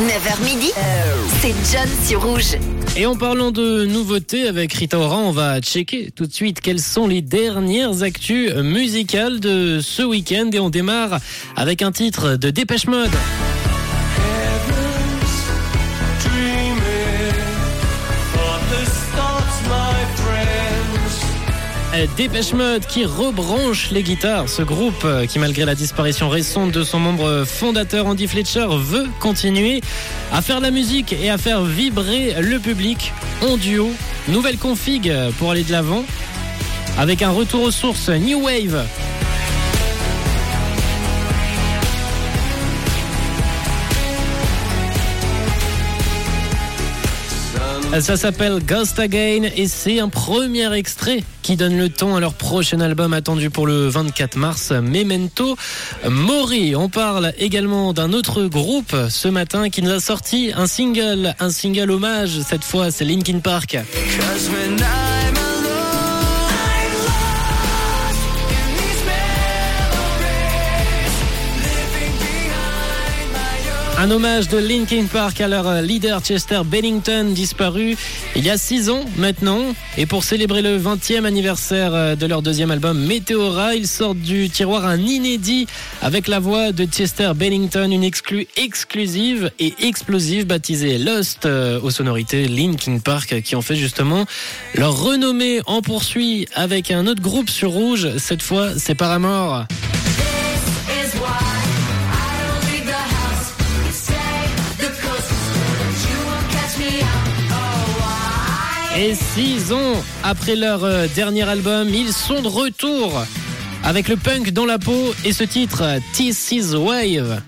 9h midi, c'est John sur Rouge. Et en parlant de nouveautés avec Rita Ora, on va checker tout de suite quelles sont les dernières actus musicales de ce week-end et on démarre avec un titre de Dépêche Mode. Dépêche Mode qui rebranche les guitares. Ce groupe euh, qui, malgré la disparition récente de son membre fondateur Andy Fletcher, veut continuer à faire de la musique et à faire vibrer le public en duo. Nouvelle config pour aller de l'avant avec un retour aux sources New Wave. Ça s'appelle Ghost Again et c'est un premier extrait qui donne le ton à leur prochain album attendu pour le 24 mars, Memento Mori. On parle également d'un autre groupe ce matin qui nous a sorti un single, un single hommage. Cette fois, c'est Linkin Park. Un hommage de Linkin Park à leur leader Chester Bennington disparu il y a 6 ans maintenant. Et pour célébrer le 20e anniversaire de leur deuxième album Meteora, ils sortent du tiroir un inédit avec la voix de Chester Bennington, une exclue exclusive et explosive baptisée Lost aux sonorités Linkin Park qui ont fait justement leur renommée en poursuit avec un autre groupe sur rouge. Cette fois, c'est Paramore. Et six ans après leur dernier album, ils sont de retour avec le punk dans la peau et ce titre, This is Wave.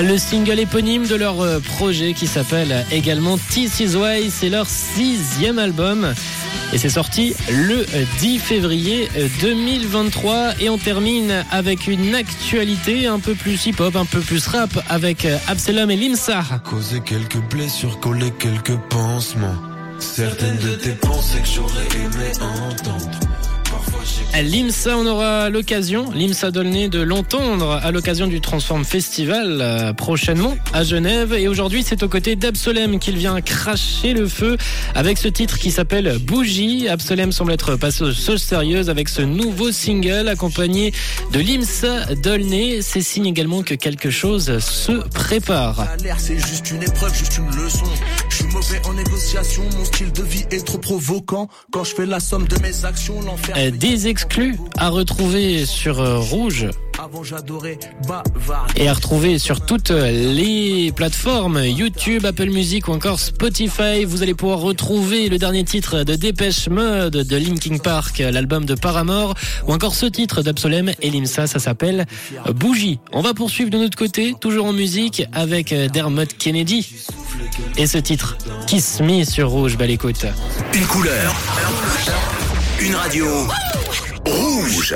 Le single éponyme de leur projet qui s'appelle également This Is Way, c'est leur sixième album. Et c'est sorti le 10 février 2023. Et on termine avec une actualité un peu plus hip-hop, un peu plus rap avec Absalom et Limsa. Causer quelques blessures, coller quelques pansements. Certaines de tes pensées que j'aurais aimé entendre. L'IMSA, on aura l'occasion, l'IMSA Dolné, de l'entendre à l'occasion du Transform Festival euh, prochainement à Genève. Et aujourd'hui, c'est aux côtés d'Absolem qu'il vient cracher le feu avec ce titre qui s'appelle Bougie. Absolem semble être passé aux choses sérieuses avec ce nouveau single accompagné de l'IMSA Dolné. C'est signe également que quelque chose se prépare. C'est juste une épreuve, juste une leçon. Je suis mauvais en négociation, mon style de vie est trop provoquant. Quand je fais la somme de mes actions, l'enfer. Des exclus à retrouver sur Rouge et à retrouver sur toutes les plateformes YouTube, Apple Music ou encore Spotify. Vous allez pouvoir retrouver le dernier titre de Dépêche Mode de Linkin Park, l'album de Paramore ou encore ce titre d'Absolem et Limsa, ça s'appelle Bougie. On va poursuivre de notre côté, toujours en musique avec Dermot Kennedy et ce titre Kiss Me sur Rouge. Belle écoute. Une couleur, une radio. Rouge